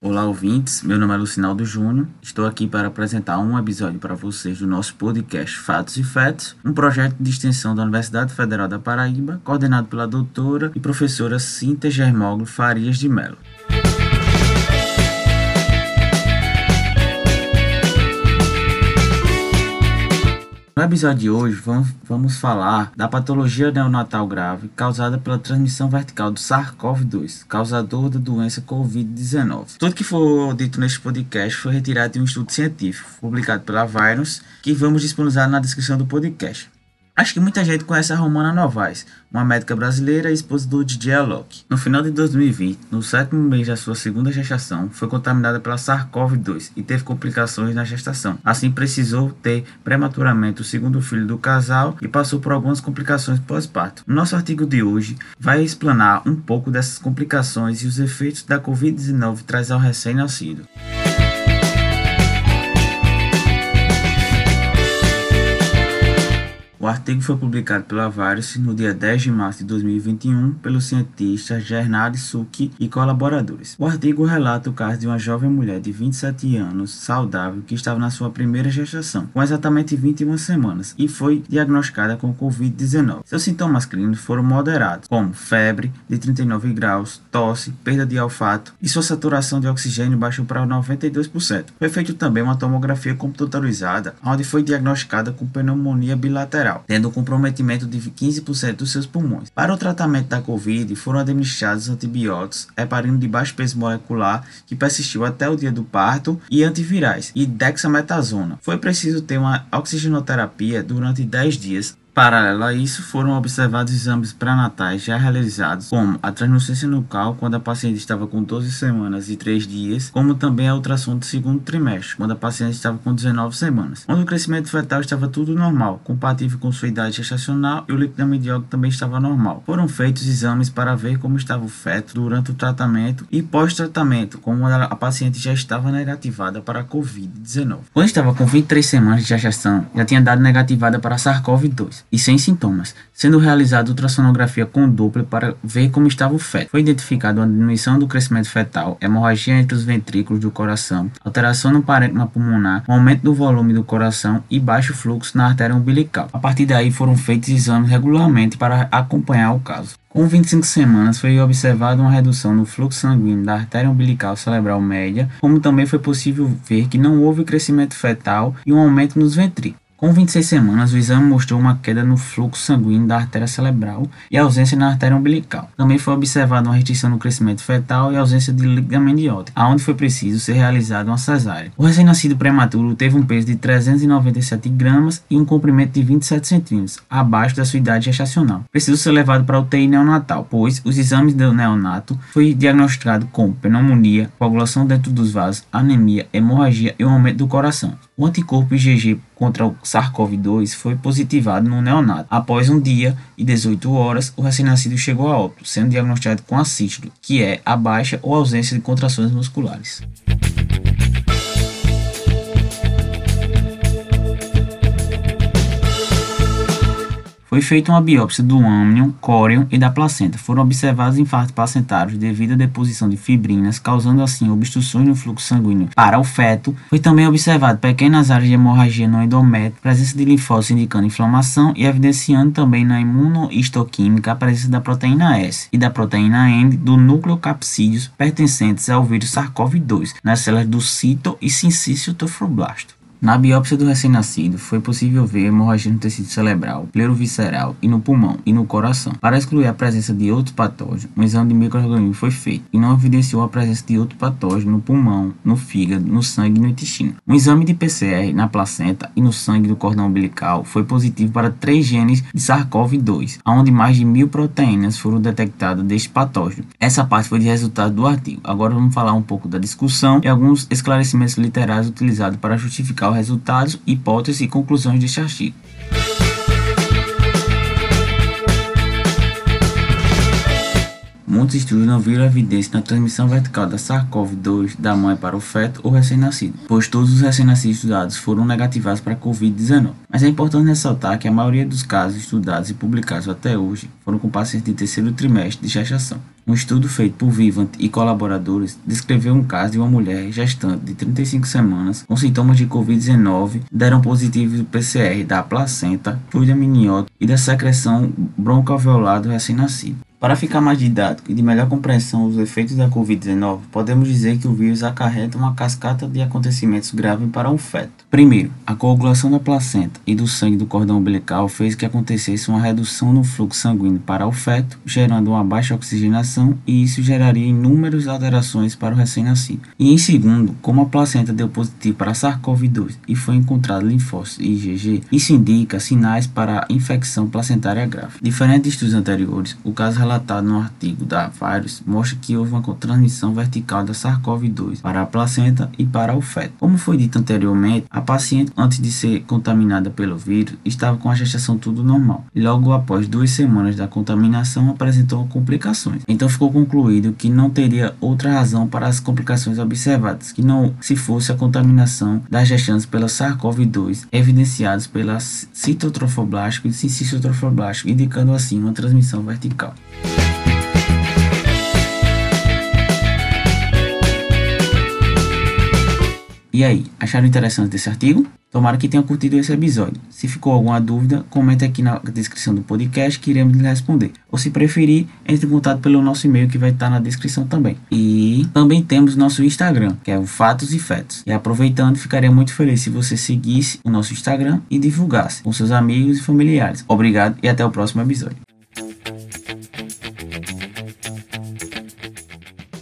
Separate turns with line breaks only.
Olá, ouvintes. Meu nome é Lucinaldo Júnior. Estou aqui para apresentar um episódio para vocês do nosso podcast Fatos e Fetos, um projeto de extensão da Universidade Federal da Paraíba, coordenado pela doutora e professora Cíntia Germoglu Farias de Mello. Episódio de hoje, vamos, vamos falar da patologia neonatal grave causada pela transmissão vertical do SARS-CoV-2, causador da doença Covid-19. Tudo que for dito neste podcast foi retirado de um estudo científico publicado pela Virus, que vamos disponibilizar na descrição do podcast. Acho que muita gente conhece a Romana Novaes, uma médica brasileira e esposa do DJ Alok. No final de 2020, no sétimo mês da sua segunda gestação, foi contaminada pela SARS-CoV-2 e teve complicações na gestação. Assim, precisou ter prematuramente o segundo filho do casal e passou por algumas complicações pós-parto. No nosso artigo de hoje, vai explanar um pouco dessas complicações e os efeitos da Covid-19 traz ao recém-nascido. O artigo foi publicado pela Various no dia 10 de março de 2021 pelo cientista Gernard Suki e colaboradores. O artigo relata o caso de uma jovem mulher de 27 anos, saudável, que estava na sua primeira gestação, com exatamente 21 semanas, e foi diagnosticada com Covid-19. Seus sintomas clínicos foram moderados, como febre de 39 graus, tosse, perda de olfato, e sua saturação de oxigênio baixou para 92%. Foi feito também uma tomografia computadorizada, onde foi diagnosticada com pneumonia bilateral tendo um comprometimento de 15% dos seus pulmões. Para o tratamento da Covid, foram administrados antibióticos, heparina de baixo peso molecular, que persistiu até o dia do parto, e antivirais, e dexametasona. Foi preciso ter uma oxigenoterapia durante 10 dias Paralelo a isso, foram observados exames pré-natais já realizados, como a translucência nucal quando a paciente estava com 12 semanas e 3 dias, como também a ultrassom do segundo trimestre, quando a paciente estava com 19 semanas. Quando o crescimento fetal estava tudo normal, compatível com sua idade gestacional e o líquido amniótico também estava normal. Foram feitos exames para ver como estava o feto durante o tratamento e pós-tratamento, como a paciente já estava negativada para a Covid-19. Quando estava com 23 semanas de gestação, já tinha dado negativada para a SARS-CoV-2 e sem sintomas, sendo realizada ultrassonografia com Doppler para ver como estava o feto. Foi identificado uma diminuição do crescimento fetal, hemorragia entre os ventrículos do coração, alteração no parênquima pulmonar, um aumento do volume do coração e baixo fluxo na artéria umbilical. A partir daí foram feitos exames regularmente para acompanhar o caso. Com 25 semanas foi observada uma redução no fluxo sanguíneo da artéria umbilical cerebral média, como também foi possível ver que não houve crescimento fetal e um aumento nos ventrículos. Com 26 semanas, o exame mostrou uma queda no fluxo sanguíneo da artéria cerebral e ausência na artéria umbilical. Também foi observada uma restrição no crescimento fetal e ausência de líquido amniótico, aonde foi preciso ser realizada uma cesárea. O recém-nascido prematuro teve um peso de 397 gramas e um comprimento de 27 centímetros, abaixo da sua idade gestacional. Precisou ser levado para a UTI neonatal, pois os exames do neonato foi diagnosticado com pneumonia, coagulação dentro dos vasos, anemia, hemorragia e um aumento do coração. O anticorpo IgG contra o SARS-CoV-2 foi positivado no neonato. Após um dia e 18 horas, o recém-nascido chegou a óbito, sendo diagnosticado com assístole, que é a baixa ou ausência de contrações musculares. Foi feita uma biópsia do âmnion, córion e da placenta. Foram observados infartos placentários devido à deposição de fibrinas, causando assim obstruções no fluxo sanguíneo para o feto. Foi também observado pequenas áreas de hemorragia no endométrio, presença de linfócitos indicando inflamação e evidenciando também na imunohistoquímica a presença da proteína S e da proteína N do núcleo capsídeos pertencentes ao vírus SARS-CoV-2 nas células do cito e sincício trofoblasto. Na biópsia do recém-nascido, foi possível ver hemorragia no tecido cerebral, pleurovisceral e no pulmão e no coração. Para excluir a presença de outros patógenos, um exame de microorganismo foi feito e não evidenciou a presença de outro patógeno no pulmão, no fígado, no sangue e no intestino. Um exame de PCR na placenta e no sangue do cordão umbilical foi positivo para três genes de SARS-CoV-2, onde mais de mil proteínas foram detectadas deste patógeno. Essa parte foi de resultado do artigo. Agora vamos falar um pouco da discussão e alguns esclarecimentos literários utilizados para justificar resultados, hipóteses e conclusões deste artigo. Muitos estudos não viram evidência na transmissão vertical da SARS-CoV-2 da mãe para o feto ou recém-nascido, pois todos os recém-nascidos estudados foram negativados para a Covid-19. Mas é importante ressaltar que a maioria dos casos estudados e publicados até hoje foram com pacientes de terceiro trimestre de gestação. Um estudo feito por Vivant e colaboradores descreveu um caso de uma mulher gestante de 35 semanas com sintomas de Covid-19 deram positivo do PCR da placenta, fluido amniótico e da secreção broncoalveolar do recém-nascido. Para ficar mais didático e de melhor compreensão dos efeitos da Covid-19, podemos dizer que o vírus acarreta uma cascata de acontecimentos graves para um feto. Primeiro, a coagulação da placenta e do sangue do cordão umbilical fez que acontecesse uma redução no fluxo sanguíneo para o feto, gerando uma baixa oxigenação e isso geraria inúmeras alterações para o recém-nascido. E em segundo, como a placenta deu positivo para SARS-CoV-2 e foi encontrado linfócitos IgG, isso indica sinais para infecção placentária grave. Diferente de estudos anteriores, o caso relatado no artigo da Virus mostra que houve uma transmissão vertical da SARS-CoV-2 para a placenta e para o feto. Como foi dito anteriormente, a paciente, antes de ser contaminada pelo vírus, estava com a gestação tudo normal. E logo após duas semanas da contaminação, apresentou complicações. Então ficou concluído que não teria outra razão para as complicações observadas, que não se fosse a contaminação das gestantes pela SARS-CoV-2, evidenciadas pela citotrofoblástico e cincitotrofoblástico, indicando assim uma transmissão vertical. E aí, acharam interessante esse artigo? Tomara que tenham curtido esse episódio. Se ficou alguma dúvida, comente aqui na descrição do podcast que iremos lhe responder. Ou se preferir, entre em contato pelo nosso e-mail que vai estar na descrição também. E também temos nosso Instagram, que é o Fatos e Fetos. E aproveitando, ficaria muito feliz se você seguisse o nosso Instagram e divulgasse com seus amigos e familiares. Obrigado e até o próximo episódio.